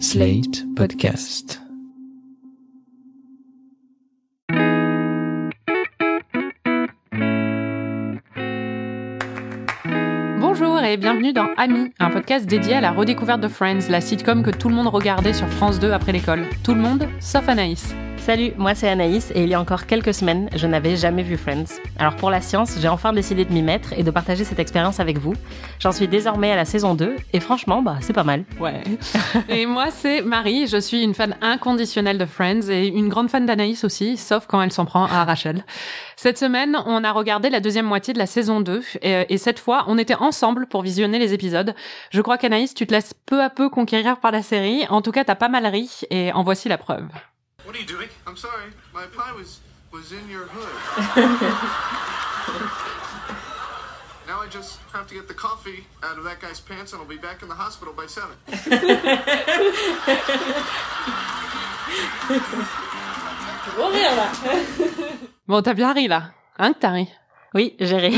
Slate Podcast. Bonjour et bienvenue dans Ami, un podcast dédié à la redécouverte de Friends, la sitcom que tout le monde regardait sur France 2 après l'école. Tout le monde, sauf Anaïs. Salut, moi c'est Anaïs et il y a encore quelques semaines, je n'avais jamais vu Friends. Alors pour la science, j'ai enfin décidé de m'y mettre et de partager cette expérience avec vous. J'en suis désormais à la saison 2 et franchement, bah c'est pas mal. Ouais. et moi c'est Marie, je suis une fan inconditionnelle de Friends et une grande fan d'Anaïs aussi, sauf quand elle s'en prend à Rachel. Cette semaine, on a regardé la deuxième moitié de la saison 2 et, et cette fois, on était ensemble pour visionner les épisodes. Je crois qu'Anaïs, tu te laisses peu à peu conquérir par la série. En tout cas, t'as pas mal ri et en voici la preuve. What are you doing? I'm sorry. My pie was was in your hood. now I just have to get the coffee out of that guy's pants and I'll be back in the hospital by seven. Bon, t'as bien ri là. Hein que t'as ri Oui, j'ai ri.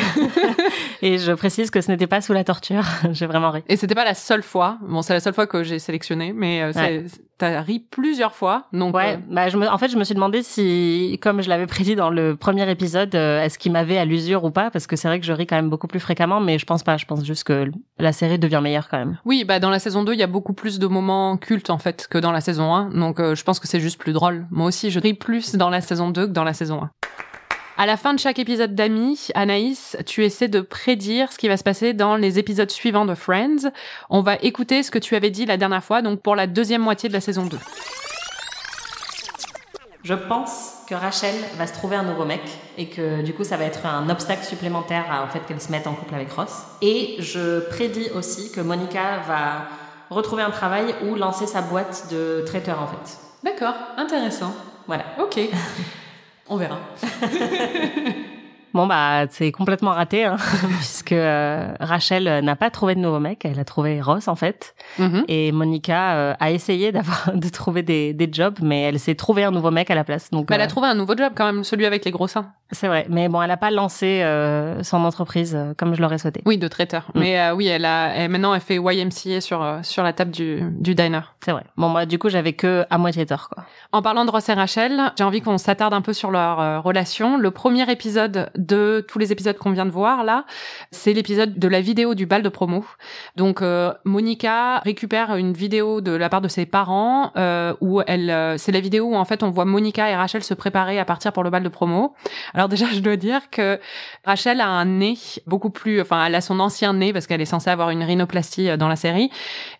et je précise que ce n'était pas sous la torture, j'ai vraiment ri. Et c'était pas la seule fois. Bon, c'est la seule fois que j'ai sélectionné, mais euh, c'est- t'as ri plusieurs fois. Donc, Ouais, euh, bah je me, en fait, je me suis demandé si, comme je l'avais prédit dans le premier épisode, euh, est-ce qu'il m'avait à l'usure ou pas? Parce que c'est vrai que je ris quand même beaucoup plus fréquemment, mais je pense pas. Je pense juste que la série devient meilleure quand même. Oui, bah dans la saison 2, il y a beaucoup plus de moments cultes en fait que dans la saison 1. Donc euh, je pense que c'est juste plus drôle. Moi aussi, je ris plus dans la saison 2 que dans la saison 1. À la fin de chaque épisode d'Amis, Anaïs, tu essaies de prédire ce qui va se passer dans les épisodes suivants de Friends. On va écouter ce que tu avais dit la dernière fois, donc pour la deuxième moitié de la saison 2. Je pense que Rachel va se trouver un nouveau mec et que du coup ça va être un obstacle supplémentaire à, au fait qu'elle se mette en couple avec Ross. Et je prédis aussi que Monica va retrouver un travail ou lancer sa boîte de traiteur en fait. D'accord, intéressant. Voilà. Ok. On verra. Bon bah c'est complètement raté hein, puisque euh, Rachel euh, n'a pas trouvé de nouveau mec, elle a trouvé Ross en fait. Mhm. Et Monica euh, a essayé d'avoir de trouver des, des jobs, mais elle s'est trouvé un nouveau mec à la place. Donc Bah, elle a trouvé un nouveau job quand même, celui avec les gros seins. C'est vrai. Mais bon, elle a pas lancé euh, son entreprise euh, comme je l'aurais souhaité. Oui, de traiteur. Mm. Mais euh, oui, elle a elle- maintenant elle fait YMCA sur euh, sur la table du du diner. C'est vrai. Bon moi du coup j'avais que à moitié tort quoi. En parlant de Ross et Rachel, j'ai envie qu'on s'attarde un peu sur leur euh, relation. Le premier épisode de tous les épisodes qu'on vient de voir là, c'est l'épisode de la vidéo du bal de promo. Donc euh, Monica récupère une vidéo de la part de ses parents euh, où elle, euh, c'est la vidéo où en fait on voit Monica et Rachel se préparer à partir pour le bal de promo. Alors déjà je dois dire que Rachel a un nez beaucoup plus, enfin elle a son ancien nez parce qu'elle est censée avoir une rhinoplastie euh, dans la série.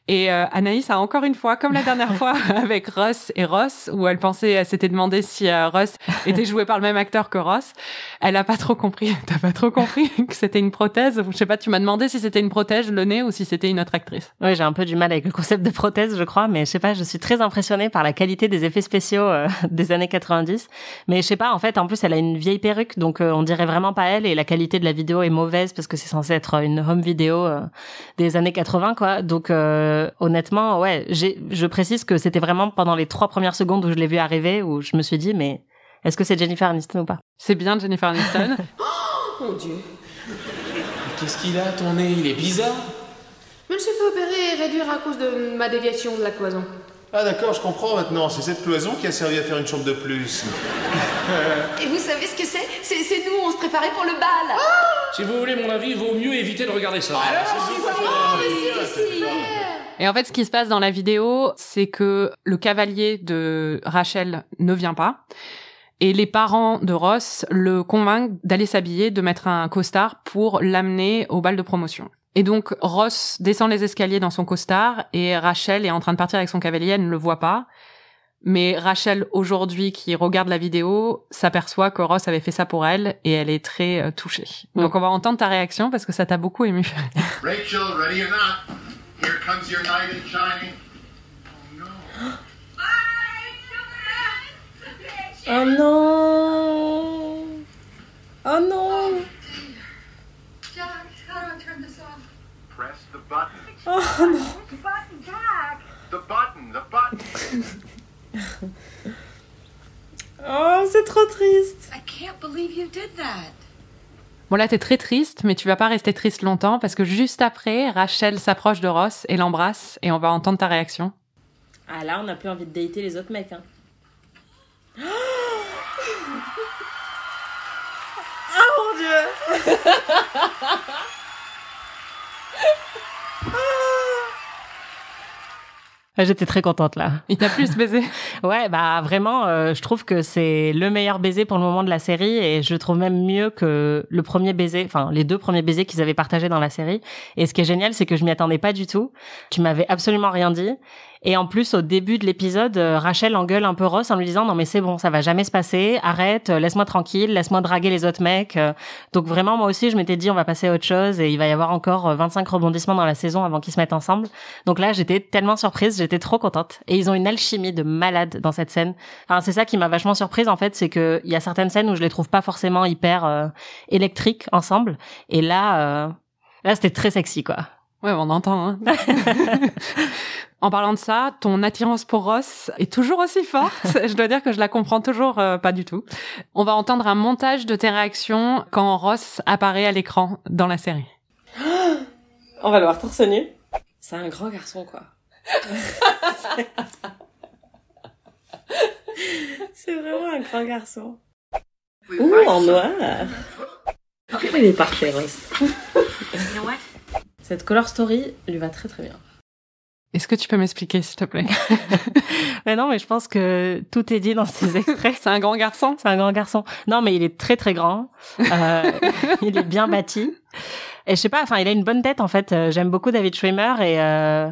Et euh, Anaïs a encore une fois, comme la dernière fois avec Ross et Ross, où elle pensait, elle s'était demandé si euh, Ross était joué par le même acteur que Ross. Elle a pas trop compris. T'as pas trop compris que c'était une prothèse? Je sais pas. Tu m'as demandé si c'était une prothèse le nez ou si c'était une autre actrice. Oui, j'ai un peu du mal avec le concept de prothèse, je crois, mais je sais pas, je suis très impressionnée par la qualité des effets spéciaux euh, des années 90. Mais je sais pas, en fait, en plus, elle a une vieille perruque, donc euh, on dirait vraiment pas elle, et la qualité de la vidéo est mauvaise parce que c'est censé être une home vidéo des années 80, quoi. Donc euh, honnêtement, ouais, j'ai, je précise que c'était vraiment pendant les trois premières secondes où je l'ai vu arriver, où je me suis dit, mais est-ce que c'est Jennifer Aniston ou pas? C'est bien Jennifer Aniston. Qu'est-ce qu'il a, ton nez? Il est bizarre. Je me suis fait opérer et réduire à cause de ma déviation de la cloison. Ah d'accord, je comprends maintenant. C'est cette cloison qui a servi à faire une chambre de plus. Et vous savez ce que c'est? C'est nous, on se préparait pour le bal. Si vous voulez mon avis, vaut mieux éviter de regarder ça. Et en fait, ce qui se passe dans la vidéo, c'est que le cavalier de Rachel ne vient pas. Et les parents de Ross le convainquent d'aller s'habiller, de mettre un costard pour l'amener au bal de promotion. Et donc Ross descend les escaliers dans son costard et Rachel est en train de partir avec son cavalier, elle ne le voit pas. Mais Rachel, aujourd'hui, qui regarde la vidéo, s'aperçoit que Ross avait fait ça pour elle et elle est très euh, touchée. Donc on va entendre ta réaction parce que ça t'a beaucoup ému. Rachel, ready or not? Here comes your knight in shining. Oh non Bon là t'es très triste, mais tu vas pas rester triste longtemps parce que juste après, Rachel s'approche de Ross et l'embrasse et on va entendre ta réaction. Ah là, on n'a plus envie de dater les autres mecs. Hein. Ah mon dieu Ah, J'étais très contente là. Il t'a plus baisé Ouais, bah vraiment, euh, je trouve que c'est le meilleur baiser pour le moment de la série et je trouve même mieux que le premier baiser, enfin les deux premiers baisers qu'ils avaient partagés dans la série. Et ce qui est génial, c'est que je m'y attendais pas du tout. Tu m'avais absolument rien dit. Et en plus, au début de l'épisode, euh, Rachel engueule un peu Ross en lui disant non mais c'est bon, ça va jamais se passer, arrête, euh, laisse-moi tranquille, laisse-moi draguer les autres mecs. Euh, Donc vraiment, moi aussi, je m'étais dit on va passer à autre chose et il va y avoir encore euh, 25 rebondissements dans la saison avant qu'ils se mettent ensemble. Donc là, j'étais tellement surprise, j'étais trop contente. Et ils ont une alchimie de malade dans cette scène. Enfin, c'est ça qui m'a vachement surprise en fait, c'est que il y a certaines scènes où je les trouve pas forcément hyper électriques ensemble. Et là, là, c'était très sexy quoi. Ouais, on entend. Hein. en parlant de ça, ton attirance pour Ross est toujours aussi forte. je dois dire que je la comprends toujours euh, pas du tout. On va entendre un montage de tes réactions quand Ross apparaît à l'écran dans la série. On va le voir torse nu. C'est un grand garçon, quoi. C'est vraiment un grand garçon. Ouh, en noir. Il est parfait, Ross. Cette color story lui va très très bien. Est-ce que tu peux m'expliquer, s'il te plaît? Mais non, mais je pense que tout est dit dans ces extraits. C'est un grand garçon? C'est un grand garçon. Non, mais il est très très grand. Euh, il est bien bâti. Et je sais pas, enfin, il a une bonne tête en fait. Euh, J'aime beaucoup David Schwimmer et euh,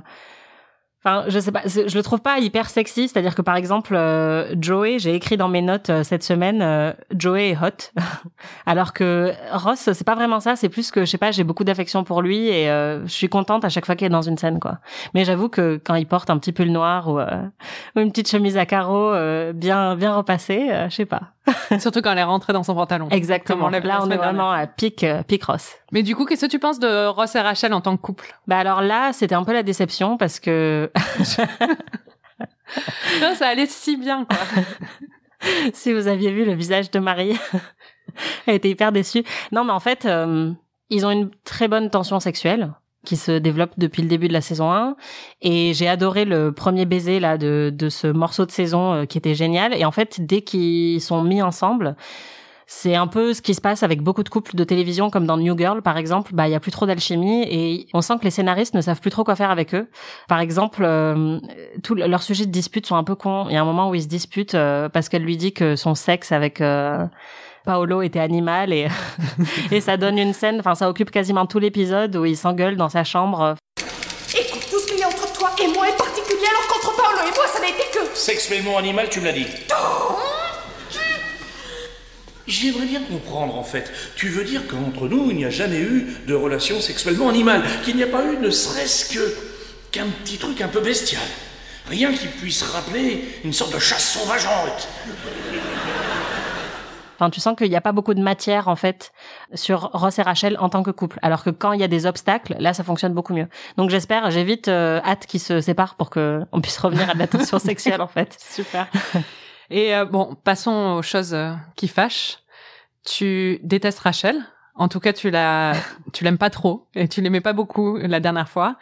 Enfin, je sais pas, je le trouve pas hyper sexy. C'est-à-dire que par exemple, euh, Joey, j'ai écrit dans mes notes euh, cette semaine, euh, Joey est hot, alors que Ross, c'est pas vraiment ça. C'est plus que je sais pas, j'ai beaucoup d'affection pour lui et euh, je suis contente à chaque fois qu'il est dans une scène, quoi. Mais j'avoue que quand il porte un petit pull noir ou, euh, ou une petite chemise à carreaux euh, bien bien repassée, je sais pas. Surtout quand elle est rentrée dans son pantalon. Exactement. On Là, on est vraiment à pic euh, pic Ross. Mais du coup, qu'est-ce que tu penses de Ross et Rachel en tant que couple? Bah alors là, c'était un peu la déception parce que Non, Ça allait si bien, quoi. si vous aviez vu le visage de Marie, elle était hyper déçue. Non, mais en fait, euh, ils ont une très bonne tension sexuelle qui se développe depuis le début de la saison 1 et j'ai adoré le premier baiser là de de ce morceau de saison euh, qui était génial. Et en fait dès qu'ils sont mis ensemble c'est un peu ce qui se passe avec beaucoup de couples de télévision comme dans New Girl par exemple. Bah il y a plus trop d'alchimie et on sent que les scénaristes ne savent plus trop quoi faire avec eux. Par exemple euh, tous leurs sujets de dispute sont un peu cons. Il y a un moment où ils se disputent euh, parce qu'elle lui dit que son sexe avec euh, Paolo était animal et et ça donne une scène enfin ça occupe quasiment tout l'épisode où ils s'engueulent dans sa chambre Écoute, tout ce qu'il y a entre toi et moi est particulier, alors qu'entre Paolo et moi, ça n'a été que... Sexuellement animal, tu me l'as dit. J'aimerais bien comprendre en fait. Tu veux dire qu'entre nous, il n'y a jamais eu de relation sexuellement animale, qu'il n'y a pas eu ne serait-ce que qu'un petit truc un peu bestial. Rien qui puisse rappeler une sorte de chasse sauvage en route. Enfin, tu sens qu'il n'y a pas beaucoup de matière en fait sur Ross et Rachel en tant que couple, alors que quand il y a des obstacles, là, ça fonctionne beaucoup mieux. Donc j'espère, j'ai vite euh, hâte qu'ils se séparent pour que on puisse revenir à de la tension sexuelle en fait. Super. Et euh, bon, passons aux choses euh, qui fâchent. Tu détestes Rachel. En tout cas, tu la, tu l'aimes pas trop et tu l'aimais pas beaucoup la dernière fois.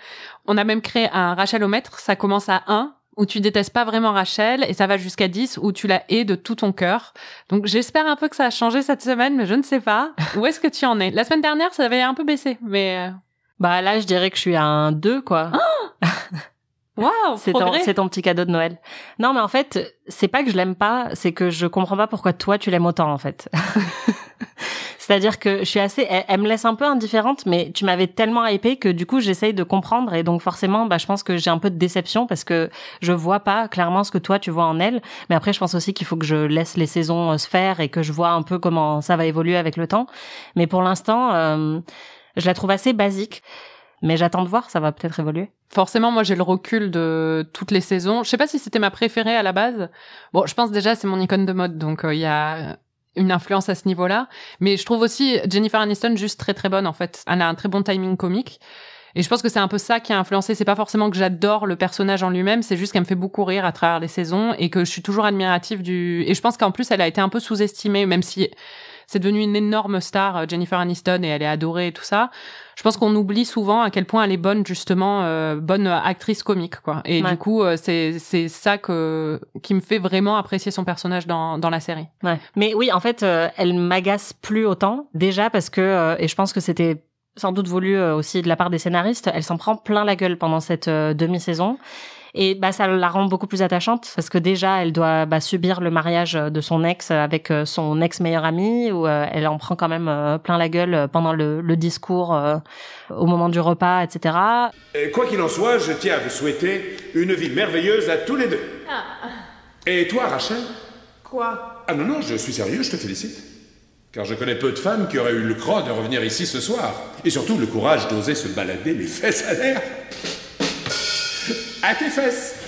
On a même créé un Rachelomètre. Ça commence à 1 où tu détestes pas vraiment Rachel et ça va jusqu'à 10 où tu la hais de tout ton cœur. Donc j'espère un peu que ça a changé cette semaine, mais je ne sais pas. Où est-ce que tu en es? La semaine dernière, ça avait un peu baissé, mais euh, Bah là, je dirais que je suis à un 2 quoi. waouh, C'est ton, c'est ton petit cadeau de Noël. Non, mais en fait, c'est pas que je l'aime pas, c'est que je comprends pas pourquoi toi tu l'aimes autant en fait. C'est-à-dire que je suis assez, elle, me laisse un peu indifférente, mais tu m'avais tellement hypé que du coup j'essaye de comprendre et donc forcément, bah je pense que j'ai un peu de déception parce que je vois pas clairement ce que toi tu vois en elle. Mais après, je pense aussi qu'il faut que je laisse les saisons euh, se faire et que je vois un peu comment ça va évoluer avec le temps. Mais pour l'instant, euh, je la trouve assez basique. Mais j'attends de voir, ça va peut-être évoluer. Forcément, moi, j'ai le recul de toutes les saisons. Je sais pas si c'était ma préférée à la base. Bon, je pense déjà c'est mon icône de mode, donc euh, il y a une influence à ce niveau-là. Mais je trouve aussi Jennifer Aniston juste très très bonne en fait. Elle a un très bon timing comique. Et je pense que c'est un peu ça qui a influencé. C'est pas forcément que j'adore le personnage en lui-même, c'est juste qu'elle me fait beaucoup rire à travers les saisons et que je suis toujours admirative du. Et je pense qu'en plus, elle a été un peu sous-estimée, même si c'est devenu une énorme star, euh, Jennifer Aniston, et elle est adorée et tout ça. Je pense qu'on oublie souvent à quel point elle est bonne justement, euh, bonne actrice comique quoi. Et Ouais. du coup, euh, c'est c'est ça que qui me fait vraiment apprécier son personnage dans dans la série. Ouais. Mais oui, en fait, euh, elle m'agace plus autant. Déjà parce que, euh, et je pense que c'était sans doute voulu euh, aussi de la part des scénaristes, elle s'en prend plein la gueule pendant cette euh, demi-saison. Et bah ça la rend beaucoup plus attachante parce que déjà elle doit bah, subir le mariage de son ex avec euh, son ex meilleur ami où euh, elle en prend quand même euh, plein la gueule pendant le, le discours euh, au moment du repas, etc. Et quoi qu'il en soit, je tiens à vous souhaiter une vie merveilleuse à tous les deux. Et toi, Rachel? Quoi? Ah non, non, je suis sérieux, je te félicite. Car je connais peu de femmes qui auraient eu le croc de revenir ici ce soir. Et surtout le courage d'oser se balader les fesses à l'air. À tes fesses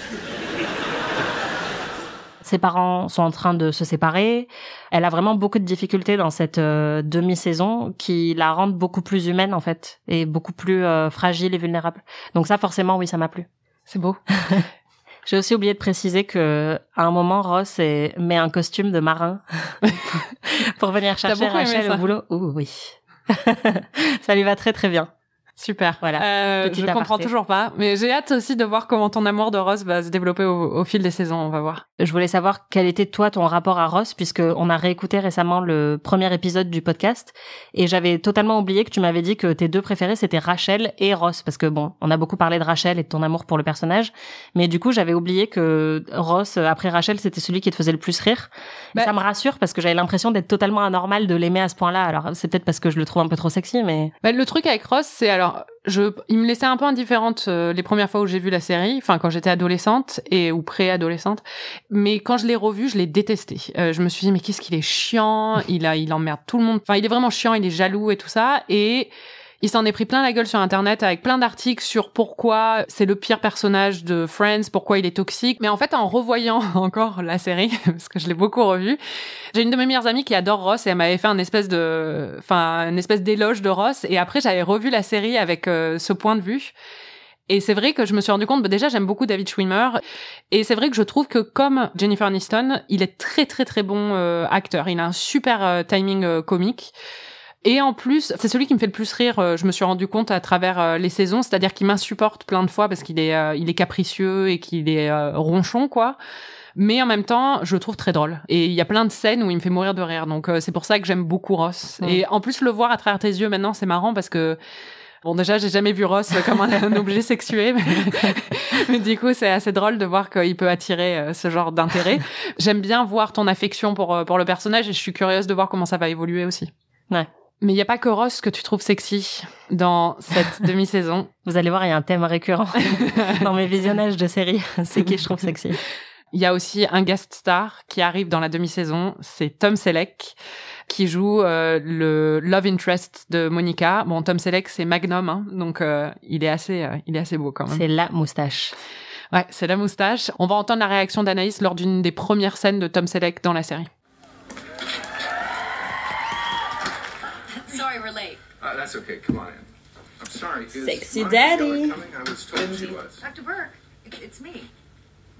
Ses parents sont en train de se séparer. Elle a vraiment beaucoup de difficultés dans cette euh, demi-saison qui la rendent beaucoup plus humaine en fait et beaucoup plus euh, fragile et vulnérable. Donc ça forcément oui ça m'a plu. C'est beau. J'ai aussi oublié de préciser que à un moment Ross est- met un costume de marin pour venir chercher Rachel au boulot. Ouh, oui. ça lui va très très bien. Super. Voilà. Euh, je comprends toujours pas, mais j'ai hâte aussi de voir comment ton amour de Ross va se développer au, au fil des saisons. On va voir. Je voulais savoir quel était toi ton rapport à Ross puisque on a réécouté récemment le premier épisode du podcast et j'avais totalement oublié que tu m'avais dit que tes deux préférés c'était Rachel et Ross parce que bon on a beaucoup parlé de Rachel et de ton amour pour le personnage mais du coup j'avais oublié que Ross après Rachel c'était celui qui te faisait le plus rire. Et Bah- ça me rassure parce que j'avais l'impression d'être totalement anormal de l'aimer à ce point-là alors c'est peut-être parce que je le trouve un peu trop sexy mais Bah, le truc avec Ross, c'est alors, je, il me laissait un peu indifférente euh, les premières fois où j'ai vu la série, enfin quand j'étais adolescente et ou pré-adolescente. Mais quand je l'ai revu, je l'ai détesté. Euh, je me suis dit mais qu'est-ce qu'il est chiant, il a, il emmerde tout le monde. Enfin, il est vraiment chiant, il est jaloux et tout ça. Et il s'en est pris plein la gueule sur internet avec plein d'articles sur pourquoi c'est le pire personnage de Friends, pourquoi il est toxique. Mais en fait, en revoyant encore la série, parce que je l'ai beaucoup revue, j'ai une de mes meilleures amies qui adore Ross et elle m'avait fait un espèce de, enfin, une espèce d'éloge de Ross. Et après, j'avais revu la série avec euh, ce point de vue. Et c'est vrai que je me suis rendu compte, bah, déjà j'aime beaucoup David Schwimmer, et c'est vrai que je trouve que comme Jennifer Aniston, il est très très très bon euh, acteur. Il a un super euh, timing comique. Et en plus, c'est celui qui me fait le plus rire. euh, je me suis rendu compte à travers euh, les saisons, c'est-à-dire qu'il m'insupporte plein de fois parce qu'il est, euh, il est capricieux et qu'il est ronchon, quoi. Mais en même temps, je le trouve très drôle. Et il y a plein de scènes où il me fait mourir de rire. Donc euh, c'est pour ça que j'aime beaucoup Ross. Mm. Et en plus, le voir à travers tes yeux maintenant, c'est marrant parce que Bon, déjà, j'ai jamais vu Ross comme un, un objet sexué, mais, mais du coup, c'est assez drôle de voir qu'il peut attirer euh, ce genre d'intérêt. J'aime bien voir ton affection pour, pour le personnage et je suis curieuse de voir comment ça va évoluer aussi. Ouais. Mais il n'y a pas que Ross que tu trouves sexy dans cette demi-saison. vous allez voir il y a un thème récurrent dans mes visionnages de séries c'est qui je trouve sexy. Il y a aussi un guest star qui arrive dans la demi-saison, c'est Tom Selleck qui joue euh, le love interest de Monica. Bon, Tom Selleck c'est Magnum, hein, donc euh, il est assez, euh, il est assez beau quand même. C'est la moustache. Ouais, c'est la moustache. On va entendre la réaction d'Anaïs lors d'une des premières scènes de Tom Selleck dans la série. That's okay. Come on in. I'm sorry. Is Sexy Monica daddy. Coming? I was told she was. Dr. Burke, it- it's me.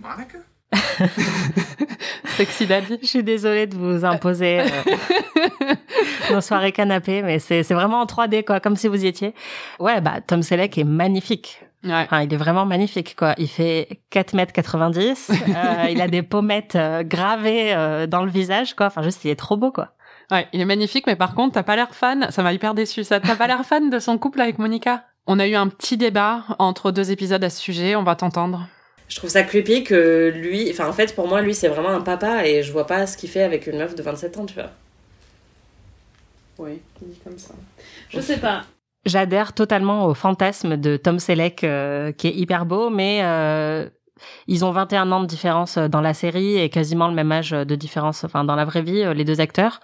Monica? Sexy Daddy. Je suis désolée de vous imposer euh, nos soirées canapé, mais c'est c'est vraiment en 3D quoi, comme si vous y étiez. Ouais, bah Tom Selleck est magnifique. Ouais. Enfin, il est vraiment magnifique quoi. Il fait 4 mètres 90, euh, il a des pommettes euh, gravées euh, dans le visage quoi. Enfin, juste il est trop beau quoi. Ouais, il est magnifique, mais par contre, t'as pas l'air fan. Ça m'a hyper déçu. Ça, t'as pas l'air fan de son couple avec Monica? On a eu un petit débat entre deux épisodes à ce sujet. On va t'entendre. Je trouve ça creepy que lui, enfin en fait pour moi lui c'est vraiment un papa et je vois pas ce qu'il fait avec une meuf de 27 ans, tu vois. Oui, dit comme ça. Je sais pas. J'adhère totalement au fantasme de Tom Selleck euh, qui est hyper beau, mais euh, ils ont 21 ans de différence dans la série et quasiment le même âge de différence, enfin dans la vraie vie, euh, les deux acteurs.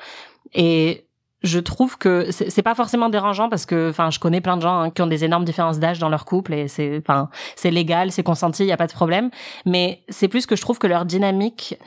Et je trouve que c'est pas forcément dérangeant parce que, enfin, je connais plein de gens hein, qui ont des énormes différences d'âge dans leur couple et c'est, enfin, c'est légal, c'est consenti, il y a pas de problème. Mais c'est plus que je trouve que leur dynamique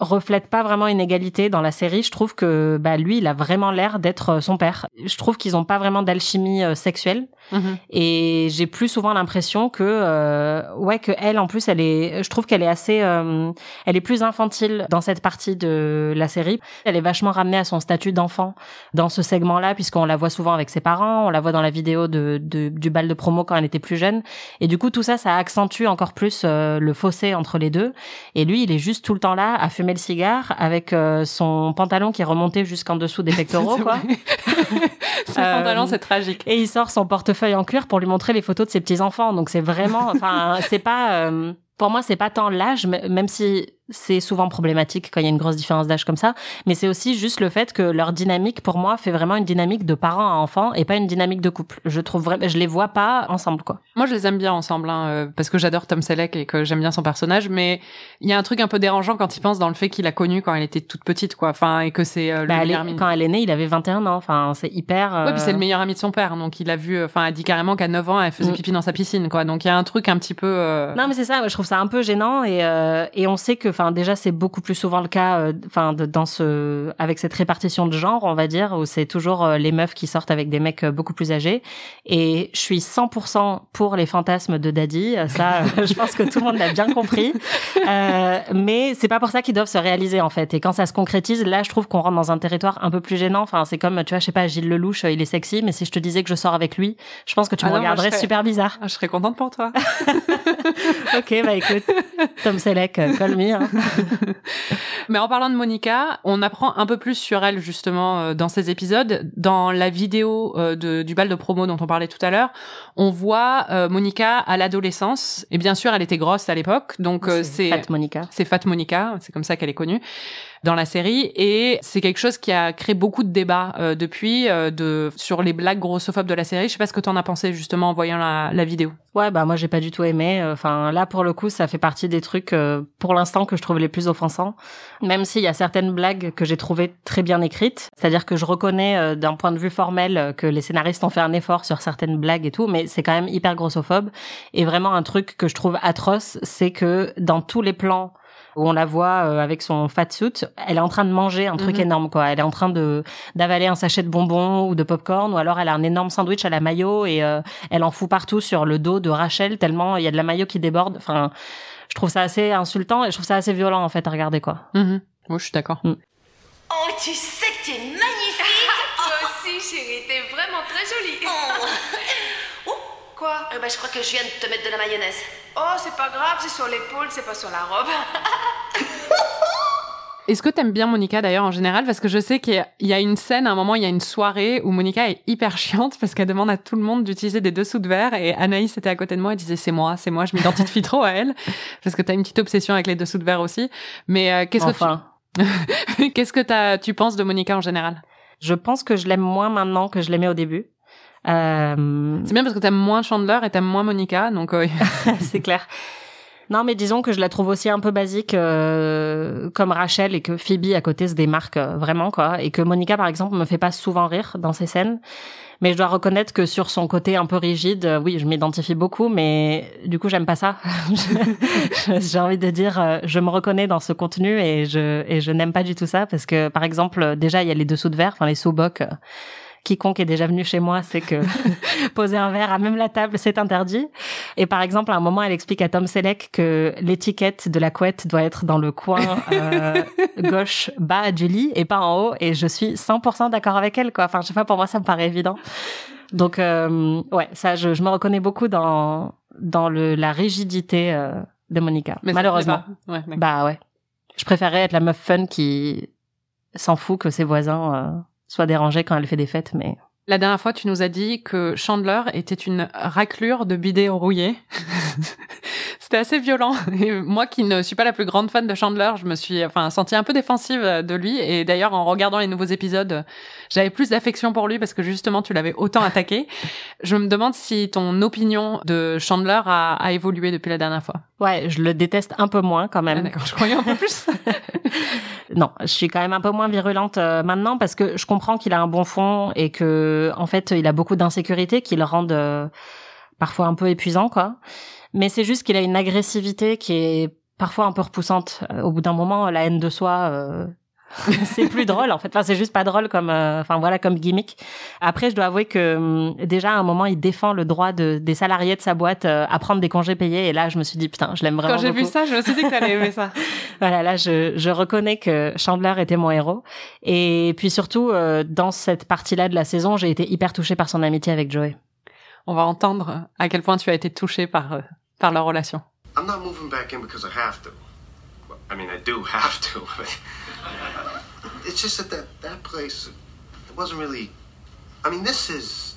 reflète pas vraiment une égalité dans la série. Je trouve que bah lui, il a vraiment l'air d'être euh, son père. Je trouve qu'ils ont pas vraiment d'alchimie euh, sexuelle. Mhm. Et j'ai plus souvent l'impression que, euh, ouais, que elle, en plus, elle est, je trouve qu'elle est assez, euh, elle est plus infantile dans cette partie de la série. Elle est vachement ramenée à son statut d'enfant dans ce segment-là, puisqu'on la voit souvent avec ses parents, on la voit dans la vidéo de, de- du bal de promo quand elle était plus jeune. Et du coup, tout ça, ça accentue encore plus euh, le fossé entre les deux. Et lui, il est juste tout le temps là à fumer le cigare avec euh, son pantalon qui est remonté jusqu'en dessous des pectoraux, quoi. vrai. Ce Euh, pantalon, c'est tragique. Et il sort son portefeuille en cuir pour lui montrer les photos de ses petits enfants. Donc c'est vraiment, enfin, c'est pas, euh, pour moi, c'est pas tant l'âge, même si c'est souvent problématique quand il y a une grosse différence d'âge comme ça, mais c'est aussi juste le fait que leur dynamique, pour moi, fait vraiment une dynamique de parents à enfants et pas une dynamique de couple. Je trouve vraiment, je les vois pas ensemble, quoi. Moi, je les aime bien ensemble, hein, euh, parce que j'adore Tom Selleck et que j'aime bien son personnage, mais il y a un truc un peu dérangeant quand il pense dans le fait qu'il a connu quand elle était toute petite, quoi. Enfin, et que c'est euh, le Bah, elle est- meilleur ami. quand elle est née, il avait 21 ans. Enfin, c'est hyper. Ouais, puis c'est euh, le meilleur ami de son père, donc il a vu, euh, enfin, elle dit carrément qu'à 9 ans, elle faisait Mm. pipi dans sa piscine, quoi. Donc il y a un truc un petit peu. euh, Non, mais c'est ça. Je trouve ça un peu gênant et euh, et on sait que, enfin, déjà c'est beaucoup plus souvent le cas, euh, enfin, de- dans ce avec cette répartition de genre, on va dire, où c'est toujours euh, les meufs qui sortent avec des mecs euh, beaucoup plus âgés. Et je suis 100% pour les fantasmes de Daddy. Euh, Ça, euh, je pense que tout le monde l'a bien compris. Euh, mais c'est pas pour ça qu'ils doivent se réaliser en fait. Et quand ça se concrétise, là, je trouve qu'on rentre dans un territoire un peu plus gênant. Enfin, c'est comme, tu vois, je sais pas, Gilles Lelouch, euh, il est sexy, mais si je te disais que je sors avec lui, je pense que tu Ah me non, regarderais serais- super bizarre. ah, je serais contente pour toi. Ok, bah écoute, Tom Selleck, euh, call me. hein. Mais en parlant de Monica, on apprend un peu plus sur elle justement euh, dans ces épisodes. Dans la vidéo euh, de, du bal de promo dont on parlait tout à l'heure, on voit euh, Monica à l'adolescence. Et bien sûr, elle était grosse à l'époque, donc c'est Fat Monica. c'est Fat Monica, c'est comme ça qu'elle est connue dans la série et c'est quelque chose qui a créé beaucoup de débats euh, depuis euh, de sur les blagues grossophobes de la série. Je sais pas ce que t'en as pensé justement en voyant la, la vidéo. Ouais, bah moi j'ai pas du tout aimé. Enfin là pour le coup, ça fait partie des trucs euh, pour l'instant que je trouve les plus offensants. Même s'il y a certaines blagues que j'ai trouvées très bien écrites, c'est-à-dire que je reconnais euh, d'un point de vue formel euh, que les scénaristes ont fait un effort sur certaines blagues et tout, mais c'est quand même hyper grossophobe. Et vraiment un truc que je trouve atroce, c'est que dans tous les plans où on la voit euh, avec son fat suit, elle est en train de manger un truc Mhm. énorme quoi. Elle est en train de d'avaler un sachet de bonbons ou de popcorn ou alors elle a un énorme sandwich à la mayo et euh, elle en fout partout sur le dos de Rachel tellement il y a de la mayo qui déborde. Enfin, je trouve ça assez insultant et je trouve ça assez violent en fait à regarder quoi. Mhm. Moi, je suis d'accord. Oh, tu sais que tu es magnifique Toi aussi, chérie, t'es vraiment très jolie. Oh, Quoi euh, bah, je crois que je viens de te mettre de la mayonnaise. Oh, c'est pas grave, c'est sur l'épaule, c'est pas sur la robe. Est-ce que t'aimes bien Monica d'ailleurs en général? Parce que je sais qu'il y a- une scène, à un moment, il y a une soirée où Monica est hyper chiante parce qu'elle demande à tout le monde d'utiliser des dessous de verre et Anaïs était à côté de moi, elle disait c'est moi, c'est moi, je m'identifie trop à elle parce que t'as une petite obsession avec les dessous de verre aussi. Mais euh, qu'est-ce Enfin, que tu... qu'est-ce que t'as- tu penses de Monica en général? Je pense que je l'aime moins maintenant que je l'aimais au début. Euh, C'est bien parce que t'aimes moins Chandler et t'aimes moins Monica, donc euh, c'est clair. Non, mais disons que je la trouve aussi un peu basique euh, comme Rachel et que Phoebe à côté se démarque euh, vraiment quoi et que Monica par exemple me fait pas souvent rire dans ses scènes. Mais je dois reconnaître que sur son côté un peu rigide, euh, oui, je m'identifie beaucoup, mais du coup, j'aime pas ça. J'ai envie de dire, je me reconnais dans ce contenu et je et je n'aime pas du tout ça parce que, par exemple, déjà, il y a les dessous de verre, enfin les sobocs. euh, Quiconque est déjà venu chez moi sait que poser un verre à même la table, c'est interdit. Et par exemple, à un moment, elle explique à Tom Selleck que l'étiquette de la couette doit être dans le coin euh, gauche bas du lit et pas en haut. Et je suis 100% d'accord avec elle, quoi. Enfin, je sais pas, pour moi, ça me paraît évident. Donc, euh, ouais, ça, je, je me reconnais beaucoup dans dans le la rigidité euh, de Monica. mais Malheureusement. Ouais. Bah ouais. Je préférerais être la meuf fun qui s'en fout que ses voisins soient dérangés quand elle fait des fêtes, mais La dernière fois, tu nous as dit que Chandler était une raclure de bidet rouillé. C'était assez violent. Et moi, qui ne suis pas la plus grande fan de Chandler, je me suis, enfin, sentie un peu défensive de lui. Et d'ailleurs, en regardant les nouveaux épisodes, j'avais plus d'affection pour lui parce que justement, tu l'avais autant attaqué. Je me demande si ton opinion de Chandler a, a évolué depuis la dernière fois. ouais, je le déteste un peu moins quand Ah, même. D'accord, je croyais un peu plus. non, je suis quand même un peu moins virulente euh, maintenant parce que je comprends qu'il a un bon fond et que en fait, il a beaucoup d'insécurité qui le rendent euh, parfois un peu épuisant quoi. Mais c'est juste qu'il a une agressivité qui est parfois un peu repoussante. Euh, Au bout d'un moment, la haine de soi euh, c'est plus drôle en fait. Enfin, c'est juste pas drôle comme, euh, enfin voilà, comme gimmick. Après, je dois avouer que hum, déjà à un moment, il défend le droit de, des salariés de sa boîte euh, à prendre des congés payés. Et là, je me suis dit putain, je l'aime vraiment. Quand j'ai vu ça, je me suis dit que t'allais aimer ça. Voilà, là, je, je reconnais que Chandler était mon héros. Et puis surtout, euh, dans cette partie-là de la saison, j'ai été hyper touchée par son amitié avec Joey. On va entendre à quel point tu as été touché par, euh, par leur relation. I'm not moving back in because I have to. Well, I mean, I do have to, but it's just that that, that place, it wasn't really. I mean, this is.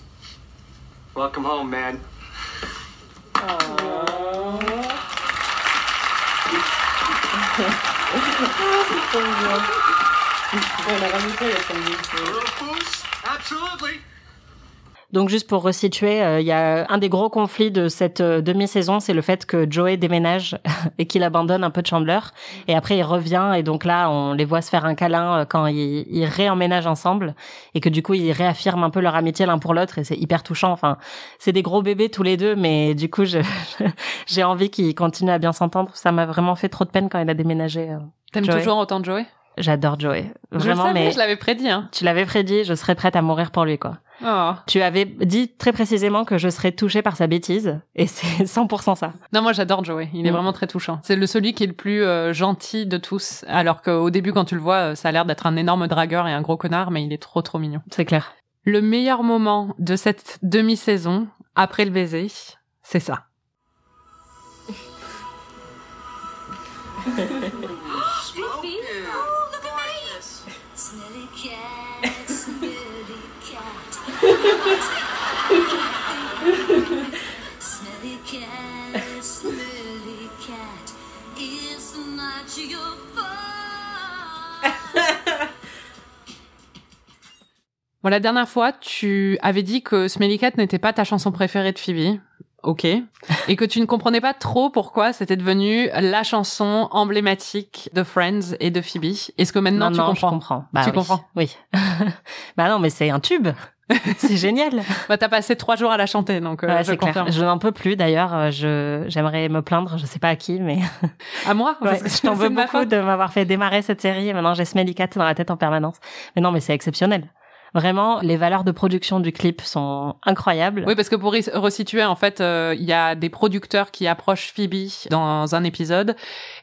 Welcome home, man. A little boost? Absolutely. Donc juste pour resituer, euh, il y a un des gros conflits de cette euh, demi-saison, c'est le fait que Joey déménage et qu'il abandonne un peu de Chandler. Et après, il revient et donc là, on les voit se faire un câlin euh, quand ils, ils réemménagent ensemble et que du coup, ils réaffirment un peu leur amitié l'un pour l'autre et c'est hyper touchant. Enfin, c'est des gros bébés tous les deux, mais du coup, je- j'ai envie qu'ils continuent à bien s'entendre. Ça m'a vraiment fait trop de peine quand il a déménagé. euh. T'aimes toujours autant Joey? J'adore Joey. Je le Vraiment, savais, mais je l'avais prédit. Hein. tu l'avais prédit, je serais prête à mourir pour lui, quoi. Oh. Tu avais dit très précisément que je serais touchée par sa bêtise, et c'est 100% ça. Non, moi j'adore Joey. Il est Mm. vraiment très touchant. C'est le celui qui est le plus euh, gentil de tous. Alors qu'au début, quand tu le vois, euh, ça a l'air d'être un énorme dragueur et un gros connard, mais il est trop trop mignon. C'est clair. Le meilleur moment de cette demi-saison, après le baiser, c'est ça. smelly cat, smelly cat. It's not your fault. Bon, la dernière fois, tu avais dit que Smelly Cat n'était pas ta chanson préférée de Phoebe. Ok. Et que tu ne comprenais pas trop pourquoi c'était devenu la chanson emblématique de Friends et de Phoebe. Est-ce que maintenant tu Non, non, comprends? je comprends. Bah Tu oui. comprends? Oui. bah non, mais c'est un tube. c'est génial. Bah, t'as passé trois jours à la chanter, donc euh, Ouais, je clair. Je n'en peux plus d'ailleurs. euh, Je j'aimerais me plaindre. Je sais pas à qui, mais À moi Ouais, parce que je t'en veux beaucoup de m'avoir fait démarrer cette série. Et maintenant, j'ai Smelly Cat dans la tête en permanence. Mais non, mais c'est exceptionnel. Vraiment, les valeurs de production du clip sont incroyables. Oui, parce que pour resituer, en fait, euh, il y a des producteurs qui approchent Phoebe dans un épisode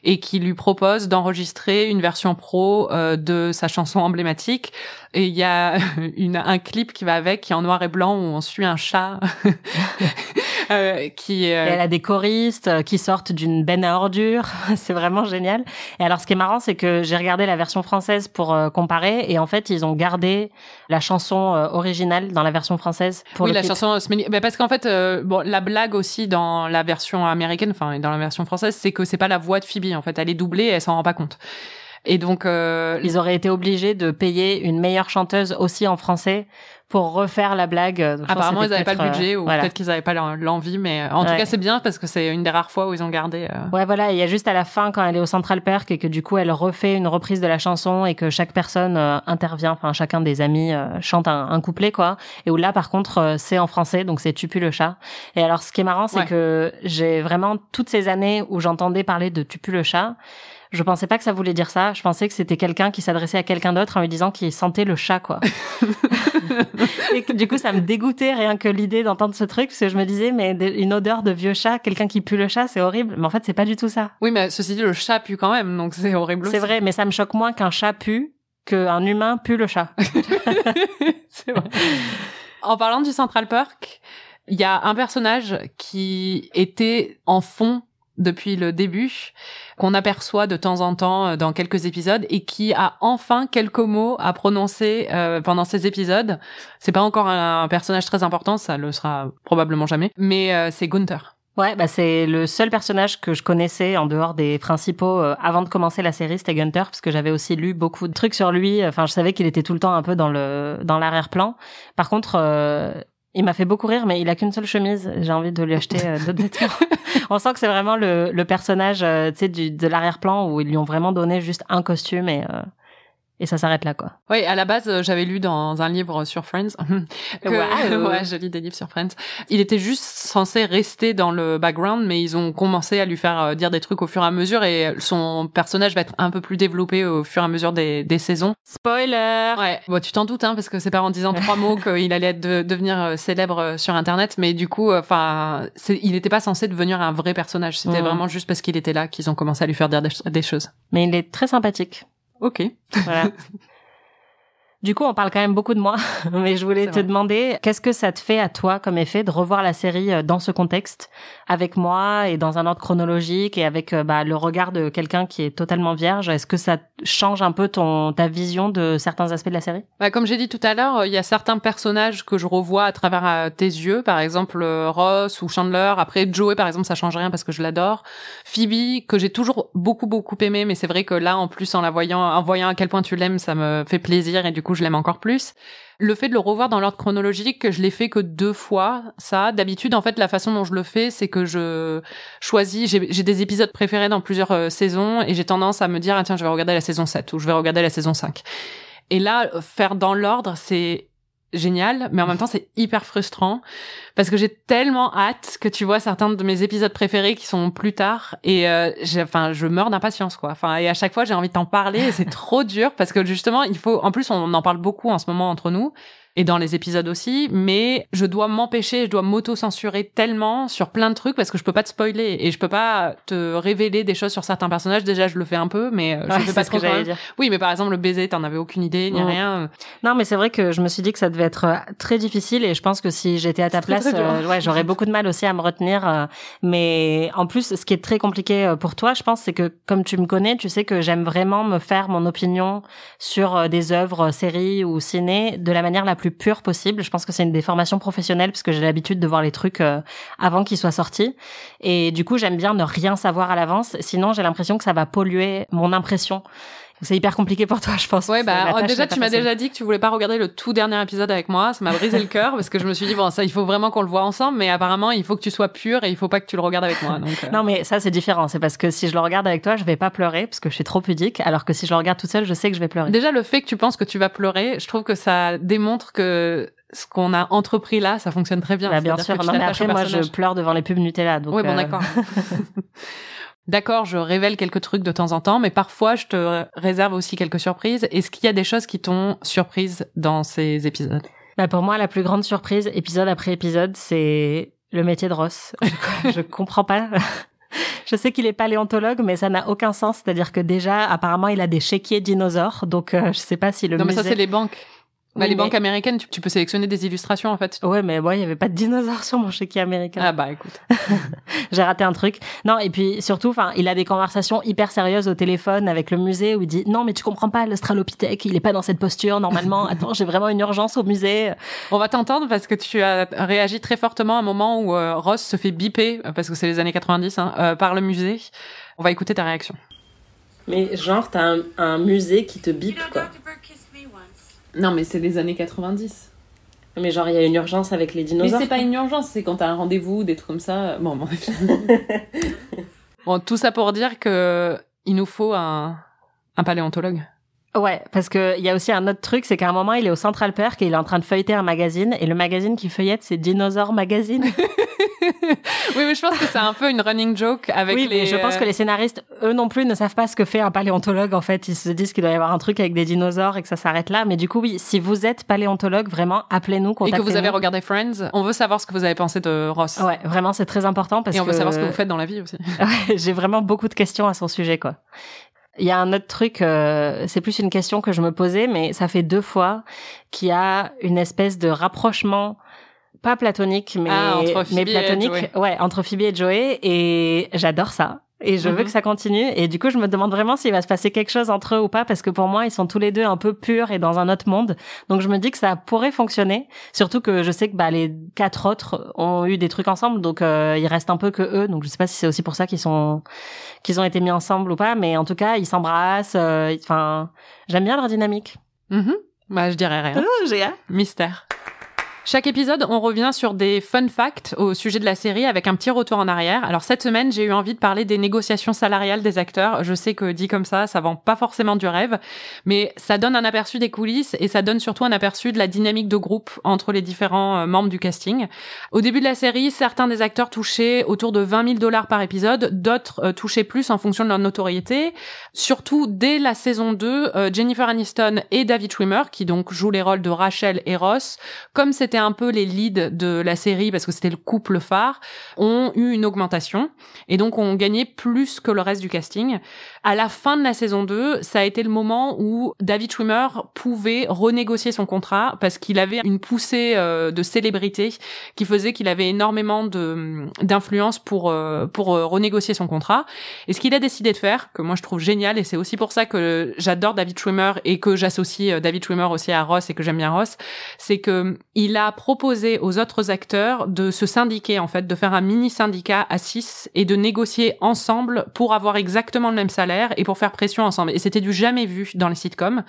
et qui lui proposent d'enregistrer une version pro euh, de sa chanson emblématique. Et il y a une, un clip qui va avec, qui est en noir et blanc, où on suit un chat euh, qui... Et euh, elle a des choristes euh, qui sortent d'une benne à ordures. c'est vraiment génial. Et alors, ce qui est marrant, c'est que j'ai regardé la version française pour comparer. Et en fait, ils ont gardé la chanson euh, originale dans la version française pour oui, le la clip. chanson bah, parce qu'en fait, euh, bon, la blague aussi dans la version américaine, enfin, et dans la version française, c'est que c'est pas la voix de Phoebe. En fait, elle est doublée et elle s'en rend pas compte. Et donc, euh, Ils auraient été obligés de payer une meilleure chanteuse aussi en français pour refaire la blague. Donc, que Apparemment, ils n'avaient pas le budget euh, ou voilà. peut-être qu'ils n'avaient pas l'en- l'envie, mais euh, en tout Ouais. cas, c'est bien parce que c'est une des rares fois où ils ont gardé. euh, Ouais, voilà, il y a juste à la fin quand elle est au Central Perk et que du coup elle refait une reprise de la chanson et que chaque personne euh, intervient, enfin chacun des amis euh, chante un, un couplet quoi. Et où là par contre euh, c'est en français donc c'est Tu pues le chat. Et alors ce qui est marrant c'est Ouais. que j'ai vraiment toutes ces années où j'entendais parler de Tu pues le chat. Je pensais pas que ça voulait dire ça. Je pensais que c'était quelqu'un qui s'adressait à quelqu'un d'autre en lui disant qu'il sentait le chat, quoi. et que, du coup, ça me dégoûtait rien que l'idée d'entendre ce truc, parce que je me disais, mais une odeur de vieux chat, quelqu'un qui pue le chat, c'est horrible. Mais en fait, c'est pas du tout ça. Oui, mais ceci dit, le chat pue quand même, donc c'est horrible. C'est vrai, mais ça me choque moins qu'un chat pue qu'un humain pue le chat. C'est vrai. En parlant du Central Park, il y a un personnage qui était en fond depuis le début, qu'on aperçoit de temps en temps euh, dans quelques épisodes et qui a enfin quelques mots à prononcer euh, pendant ces épisodes. C'est pas encore un, personnage très important, ça le sera probablement jamais, mais euh, c'est Gunther. Ouais, bah c'est le seul personnage que je connaissais en dehors des principaux euh, avant de commencer la série, c'était Gunther, parce que j'avais aussi lu beaucoup de trucs sur lui. Enfin, je savais qu'il était tout le temps un peu dans le dans l'arrière-plan. Par contre, euh, il m'a fait beaucoup rire, mais il a qu'une seule chemise. J'ai envie de lui acheter euh, d'autres vêtements. On sent que c'est vraiment le, le personnage, euh, tu sais, de l'arrière-plan où ils lui ont vraiment donné juste un costume et euh, et ça s'arrête là quoi. Oui, à la base, euh, j'avais lu dans un livre sur Friends. que, Wow. ouais, je lis des livres sur Friends. Il était juste censé rester dans le background, mais ils ont commencé à lui faire euh, dire des trucs au fur et à mesure et son personnage va être un peu plus développé au fur et à mesure des, des saisons. Spoiler. Ouais, bon, tu t'en doutes, hein, parce que c'est pas en disant trois mots qu'il allait être de- devenir euh, célèbre sur Internet, mais du coup, enfin, il n'était pas censé devenir un vrai personnage. C'était Mhm. vraiment juste parce qu'il était là qu'ils ont commencé à lui faire dire des, des choses. Mais il est très sympathique. Ok. Voilà. Du coup, on parle quand même beaucoup de moi, mais je voulais te vrai. demander, qu'est-ce que ça te fait à toi comme effet de revoir la série euh, dans ce contexte, avec moi et dans un ordre chronologique et avec euh, bah, le regard de quelqu'un qui est totalement vierge? Est-ce que ça change un peu ton ta vision de certains aspects de la série? Bah, comme j'ai dit tout à l'heure, euh, il y a certains personnages que je revois à travers tes yeux, par exemple Ross ou Chandler. Après Joey, par exemple, ça change rien parce que je l'adore. Phoebe, que j'ai toujours beaucoup beaucoup aimé, mais c'est vrai que là, en plus, en la voyant, en voyant à quel point tu l'aimes, ça me fait plaisir et du coup, je l'aime encore plus. Le fait de le revoir dans l'ordre chronologique, je l'ai fait que deux fois. Ça, d'habitude, en fait, la façon dont je le fais, c'est que je choisis. J'ai des épisodes préférés dans plusieurs euh, saisons et j'ai tendance à me dire ah, tiens, je vais regarder la saison 7 ou je vais regarder la saison 5. Et là, faire dans l'ordre, c'est génial, mais en même temps, c'est hyper frustrant parce que j'ai tellement hâte que tu vois certains de mes épisodes préférés qui sont plus tard et euh, enfin, je meurs d'impatience quoi. Enfin, et à chaque fois, j'ai envie de t'en parler et c'est trop dur parce que justement, il faut. En plus, on en parle beaucoup en ce moment entre nous et dans les épisodes aussi, mais je dois m'empêcher, je dois m'auto-censurer tellement sur plein de trucs parce que je peux pas te spoiler et je peux pas te révéler des choses sur certains personnages. Déjà, je le fais un peu, mais euh, je Ouais, fais pas ce que j'allais dire. Oui, mais par exemple, le baiser, t'en avais aucune idée, ni rien. Non, mais c'est vrai que je me suis dit que ça devait être euh, très difficile et je pense que si j'étais à ta très, place, très euh, ouais, j'aurais beaucoup de mal aussi à me retenir. euh, mais en plus, ce qui est très compliqué pour toi, je pense, c'est que comme tu me connais, tu sais que j'aime vraiment me faire mon opinion sur des œuvres, séries ou ciné de la manière la plus pure possible. Je pense que c'est une des formations professionnelles parce que j'ai l'habitude de voir les trucs euh, avant qu'ils soient sortis. Et du coup, j'aime bien ne rien savoir à l'avance. Sinon, j'ai l'impression que ça va polluer mon impression. C'est hyper compliqué pour toi, je pense. Ouais, bah oh, tâche déjà tu m'as déjà dit que tu voulais pas regarder le tout dernier épisode avec moi, ça m'a brisé le cœur parce que je me suis dit bon ça il faut vraiment qu'on le voit ensemble, mais apparemment il faut que tu sois pur et il faut pas que tu le regardes avec moi. Donc euh, Non, mais ça, c'est différent. C'est parce que si je le regarde avec toi, je vais pas pleurer parce que je suis trop pudique. Alors que si je le regarde toute seule, je sais que je vais pleurer. déjà le fait que tu penses que tu vas pleurer, je trouve que ça démontre que ce qu'on a entrepris là, ça fonctionne très bien. Bah, bien sûr. Non, mais après, moi, je pleure devant les pubs Nutella. Donc, Oui, bon, euh, d'accord. D'accord, je révèle quelques trucs de temps en temps, mais parfois je te réserve aussi quelques surprises. Est-ce qu'il y a des choses qui t'ont surprise dans ces épisodes? Bah, pour moi, la plus grande surprise, épisode après épisode, c'est le métier de Ross. je, comprends pas. Je sais qu'il est paléontologue, mais ça n'a aucun sens. C'est-à-dire que déjà, apparemment, il a des chéquiers dinosaures. Donc, euh, je sais pas si le Non, mais ça c'est les banques. Bah, Oui, les mais- banques américaines, tu, tu peux sélectionner des illustrations en fait. Ouais, mais moi, il y avait pas de dinosaures sur mon chéquier américain. Ah bah écoute. J'ai raté un truc. Non, et puis surtout, enfin, il a des conversations hyper sérieuses au téléphone avec le musée où il dit non, mais tu comprends pas, l'Australopithèque, il est pas dans cette posture normalement. Attends, j'ai vraiment une urgence au musée. On va t'entendre parce que tu as réagi très fortement à un moment où euh, Ross se fait biper, euh, parce que c'est les années 90, hein, euh, par le musée. On va écouter ta réaction. Mais genre, t'as un, un musée qui te bip, quoi. Non, mais c'est les années 90. Mais genre, il y a une urgence avec les Mais dinosaures. c'est pas une urgence, c'est quand t'as un rendez-vous, des trucs comme ça. Bon, bon. Bon, tout ça pour dire que il nous faut un, un paléontologue. Ouais, parce que il y a aussi un autre truc, c'est qu'à un moment, il est au Central Park et il est en train de feuilleter un magazine et le magazine qu'il feuillette, c'est Dinosaur Magazine. Oui, mais je pense que c'est un peu une running joke avec oui, les. mais je pense que euh, les scénaristes, eux non plus, ne savent pas ce que fait un paléontologue. En fait, ils se disent qu'il doit y avoir un truc avec des dinosaures et que ça s'arrête là. Mais du coup, oui, si vous êtes paléontologue, vraiment, appelez-nous, Et que vous avez regardé Friends, on veut savoir ce que vous avez pensé de Ross. Ouais, vraiment, c'est très important parce Et on que veut savoir ce que vous faites dans la vie aussi. Ouais, j'ai vraiment beaucoup de questions à son sujet, quoi. Il y a un autre truc, euh, c'est plus une question que je me posais, mais ça fait deux fois qu'il y a une espèce de rapprochement, pas platonique, mais, Ah, entre mais platonique, ouais, entre Phoebe et Joey, et j'adore ça. Et je veux Mhm. que ça continue. Et du coup, je me demande vraiment s'il va se passer quelque chose entre eux ou pas, parce que pour moi, ils sont tous les deux un peu purs et dans un autre monde. Donc, je me dis que ça pourrait fonctionner. Surtout que je sais que bah, les quatre autres ont eu des trucs ensemble, donc euh, il reste un peu que eux. Donc, je sais pas si c'est aussi pour ça qu'ils sont qu'ils ont été mis ensemble ou pas, mais en tout cas, ils s'embrassent. euh, Enfin, j'aime bien leur dynamique. Mhm. Bah, je dirais rien. j'ai hâte. Mystère. Chaque épisode, on revient sur des fun facts au sujet de la série avec un petit retour en arrière. Alors cette semaine, j'ai eu envie de parler des négociations salariales des acteurs. Je sais que dit comme ça, ça vend pas forcément du rêve, mais ça donne un aperçu des coulisses et ça donne surtout un aperçu de la dynamique de groupe entre les différents euh, membres du casting. Au début de la série, certains des acteurs touchaient autour de 20 000 dollars par épisode, d'autres euh, touchaient plus en fonction de leur notoriété. Surtout dès la saison 2, euh, Jennifer Aniston et David Schwimmer, qui donc jouent les rôles de Rachel et Ross, comme c'était un peu les leads de la série parce que c'était le couple phare, ont eu une augmentation et donc ont gagné plus que le reste du casting. À la fin de la saison 2, ça a été le moment où David Schwimmer pouvait renégocier son contrat parce qu'il avait une poussée euh, de célébrité qui faisait qu'il avait énormément de d'influence pour euh, pour euh, renégocier son contrat. Et ce qu'il a décidé de faire, que moi je trouve génial et c'est aussi pour ça que j'adore David Schwimmer et que j'associe David Schwimmer aussi à Ross et que j'aime bien Ross, c'est que il a proposé aux autres acteurs de se syndiquer en fait, de faire un mini syndicat à 6 et de négocier ensemble pour avoir exactement le même salaire et pour faire pression ensemble. Et c'était du jamais vu dans les sitcoms.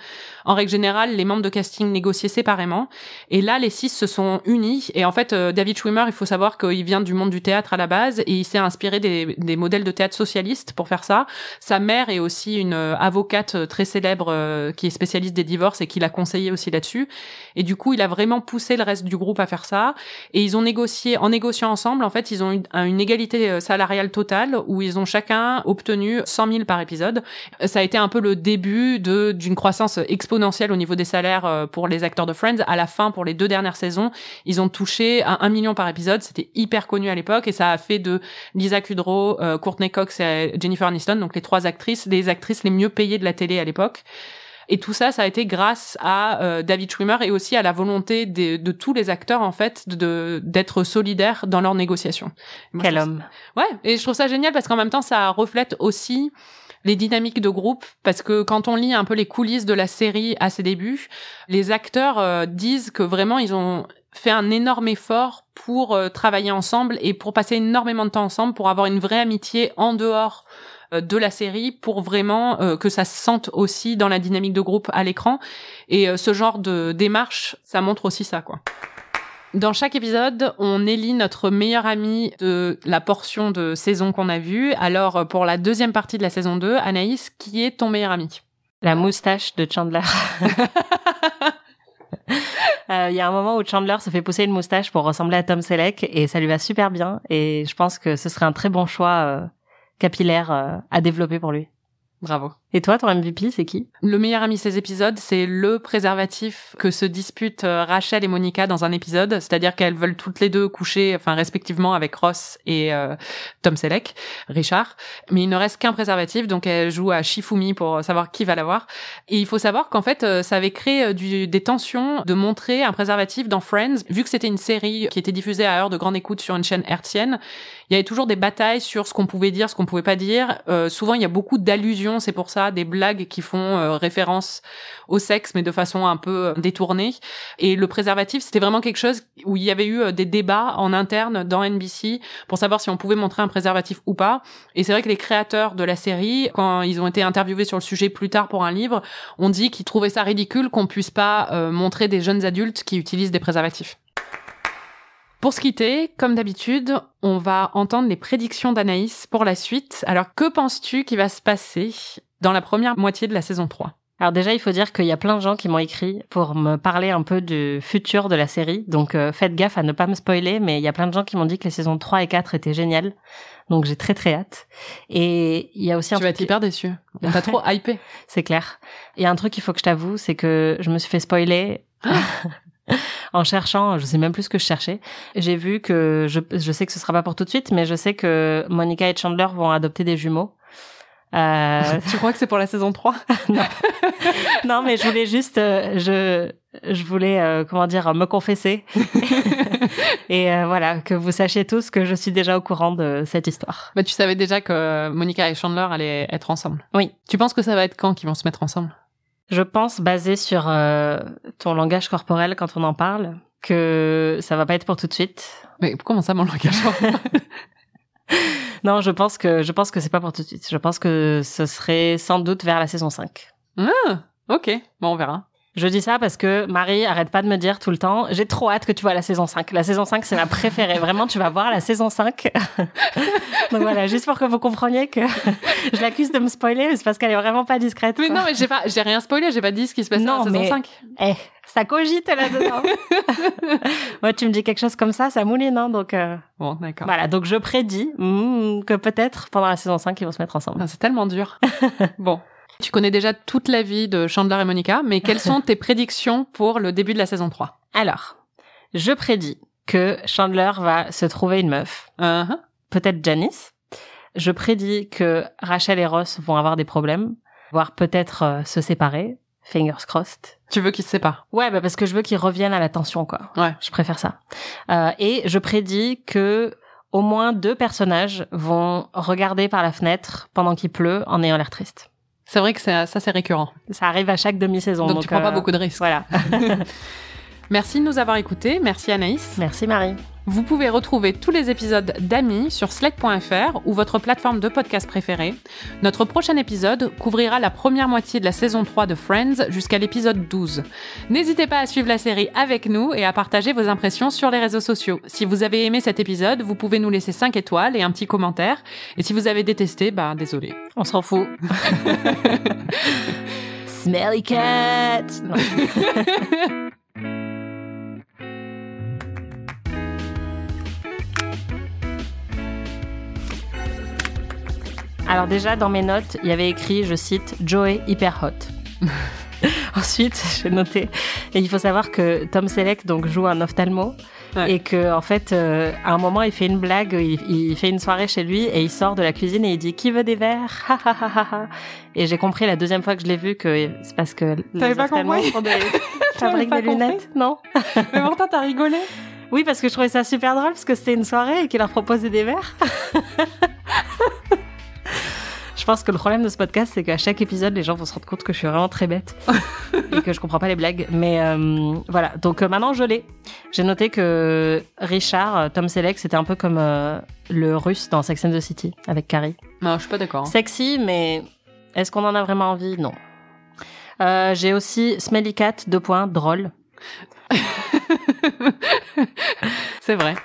En règle générale, les membres de casting négociaient séparément. Et là, les six se sont unis. Et en fait, euh, David Schwimmer, il faut savoir qu'il vient du monde du théâtre à la base et il s'est inspiré des, modèles de théâtre socialistes pour faire ça. Sa mère est aussi une euh, avocate euh, très célèbre qui est spécialiste des divorces et qui l'a conseillé aussi là-dessus. Et du coup, il a vraiment poussé le reste du groupe à faire ça. Et ils ont négocié, en négociant ensemble, en fait, ils ont eu une égalité salariale totale où ils ont chacun obtenu 100 000 par épisode ça a été un peu le début de d'une croissance exponentielle au niveau des salaires euh, pour les acteurs de Friends. À la fin, pour les deux dernières saisons, ils ont touché à un million par épisode. C'était hyper connu à l'époque et ça a fait de Lisa Kudrow, euh, Courtney Cox et Jennifer Aniston, donc les trois actrices, les actrices les mieux payées de la télé à l'époque. Et tout ça, ça a été grâce à euh, David Schwimmer et aussi à la volonté de, de tous les acteurs en fait de d'être solidaires dans leurs négociations. Quel homme. Ouais, et je trouve ça génial parce qu'en même temps, ça reflète aussi les dynamiques de groupe, parce que quand on lit un peu les coulisses de la série à ses débuts, les acteurs euh, disent que vraiment ils ont fait un énorme effort pour euh, travailler ensemble et pour passer énormément de temps ensemble, pour avoir une vraie amitié en dehors euh, de la série pour vraiment que ça se sente aussi dans la dynamique de groupe à l'écran et ce genre de démarche ça montre aussi ça quoi. Dans chaque épisode, on élit notre meilleur ami de la portion de saison qu'on a vue. Alors, pour la deuxième partie de la saison 2, Anaïs, qui est ton meilleur ami? La moustache de Chandler. Euh, il y a un moment où Chandler se fait pousser une moustache pour ressembler à Tom Selleck et ça lui va super bien. Et je pense que ce serait un très bon choix euh, capillaire euh, à développer pour lui. Bravo. Et toi, ton MVP, c'est qui? Le meilleur ami de ces épisodes, c'est le préservatif que se disputent euh, Rachel et Monica dans un épisode, c'est-à-dire qu'elles veulent toutes les deux coucher, enfin respectivement avec Ross et euh, Tom Selleck, Richard, mais il ne reste qu'un préservatif, donc elles jouent à Shifumi pour savoir qui va l'avoir. Et il faut savoir qu'en fait, euh, ça avait créé des tensions de montrer un préservatif dans Friends, vu que c'était une série qui était diffusée à heure de grande écoute sur une chaîne hertzienne. Il y avait toujours des batailles sur ce qu'on pouvait dire, ce qu'on pouvait pas dire. souvent, il y a beaucoup d'allusions, c'est pour ça des blagues qui font euh, référence au sexe, mais de façon un peu euh, détournée. Et le préservatif, c'était vraiment quelque chose où il y avait eu euh, des débats en interne dans NBC pour savoir si on pouvait montrer un préservatif ou pas. Et c'est vrai que les créateurs de la série, quand ils ont été interviewés sur le sujet plus tard pour un livre, ont dit qu'ils trouvaient ça ridicule qu'on puisse pas montrer des jeunes adultes qui utilisent des préservatifs. Pour se quitter, comme d'habitude, on va entendre les prédictions d'Anaïs pour la suite. Alors, que penses-tu qui va se passer dans la première moitié de la saison 3. Alors déjà, il faut dire qu'il y a plein de gens qui m'ont écrit pour me parler un peu du futur de la série. Donc euh, faites gaffe à ne pas me spoiler, mais il y a plein de gens qui m'ont dit que les saisons 3 et 4 étaient géniales. Donc j'ai très très hâte. Et il y a aussi un Tu vas être hyper déçu. On t'a trop hypé. C'est clair. Il y a un truc qu'il faut que je t'avoue, c'est que je me suis fait spoiler. en cherchant, je sais même plus ce que je cherchais. J'ai vu que je, je sais que ce sera pas pour tout de suite, mais je sais que Monica et Chandler vont adopter des jumeaux. Euh... tu crois que c'est pour la saison 3 non. non, mais je voulais juste, euh, je, je voulais, euh, comment dire, me confesser. et euh, voilà, que vous sachiez tous que je suis déjà au courant de cette histoire. Bah, tu savais déjà que Monica et Chandler allaient être ensemble. Oui. Tu penses que ça va être quand qu'ils vont se mettre ensemble? Je pense, basé sur ton langage corporel quand on en parle, que ça va pas être pour tout de suite. Mais comment ça, mon langage corporel? non, je pense que je pense que c'est pas pour tout de suite. Je pense que ce serait sans doute vers la saison 5. Ah, ok. Bon, on verra. Je dis ça parce que Marie arrête pas de me dire tout le temps, j'ai trop hâte que tu vois la saison 5. La saison 5, c'est ma préférée. Vraiment, tu vas voir la saison 5. Donc voilà, juste pour que vous compreniez que je l'accuse de me spoiler, mais c'est parce qu'elle est vraiment pas discrète. Mais quoi. non, mais j'ai pas, j'ai rien spoilé, j'ai pas dit ce qui se Non, dans la saison mais- 5. Eh, ça cogite là-dedans. ouais, tu me dis quelque chose comme ça, ça mouline, hein, donc euh, Bon, d'accord. voilà. Donc je prédis hmm, que peut-être pendant la saison 5, ils vont se mettre ensemble. Ah, C'est tellement dur. bon. Tu connais déjà toute la vie de Chandler et Monica, mais quelles sont tes prédictions pour le début de la saison 3 Alors, je prédis que Chandler va se trouver une meuf, Uh-huh. peut-être Janice. Je prédis que Rachel et Ross vont avoir des problèmes, voire peut-être euh, se séparer. Fingers crossed. Tu veux qu'ils se séparent? Ouais, bah parce que je veux qu'ils reviennent à la tension, quoi. Ouais. Je préfère ça. Euh, et je prédis que au moins deux personnages vont regarder par la fenêtre pendant qu'il pleut en ayant l'air triste. C'est vrai que ça, c'est récurrent. Ça arrive à chaque demi-saison. Donc, tu prends euh, pas beaucoup de risques. Voilà. Merci de nous avoir écoutés. Merci Anaïs. Merci Marie. Vous pouvez retrouver tous les épisodes d'Amis sur sled.fr ou votre plateforme de podcast préférée. Notre prochain épisode couvrira la première moitié de la saison 3 de Friends jusqu'à l'épisode 12. N'hésitez pas à suivre la série avec nous et à partager vos impressions sur les réseaux sociaux. Si vous avez aimé cet épisode, vous pouvez nous laisser 5 étoiles et un petit commentaire. Et si vous avez détesté, bah désolé. On s'en fout. Smelly cat. Alors déjà dans mes notes, il y avait écrit, je cite, Joey hyper hot. Ensuite, j'ai noté, et il faut savoir que Tom Selleck donc joue un ophtalmo Ouais. et que en fait, euh, à un moment, il fait une blague, il, il fait une soirée chez lui et il sort de la cuisine et il dit qui veut des verres? Et j'ai compris la deuxième fois que je l'ai vu que c'est parce que les pas compris des fabriquent pas des lunettes, non Mais pourtant, t'as rigolé. Oui, parce que je trouvais ça super drôle parce que c'était une soirée et qu'il leur proposait des verres. Je pense que le problème de ce podcast, c'est qu'à chaque épisode, les gens vont se rendre compte que je suis vraiment très bête et que je comprends pas les blagues. Mais euh, voilà, donc euh, maintenant je l'ai. J'ai noté que Richard, euh, Tom Selleck, c'était un peu comme euh, le russe dans Sex and the City avec Carrie. Non, je suis pas d'accord. Sexy, mais est-ce qu'on en a vraiment envie? Non. J'ai aussi Smelly Cat, deux points, drôle. C'est vrai.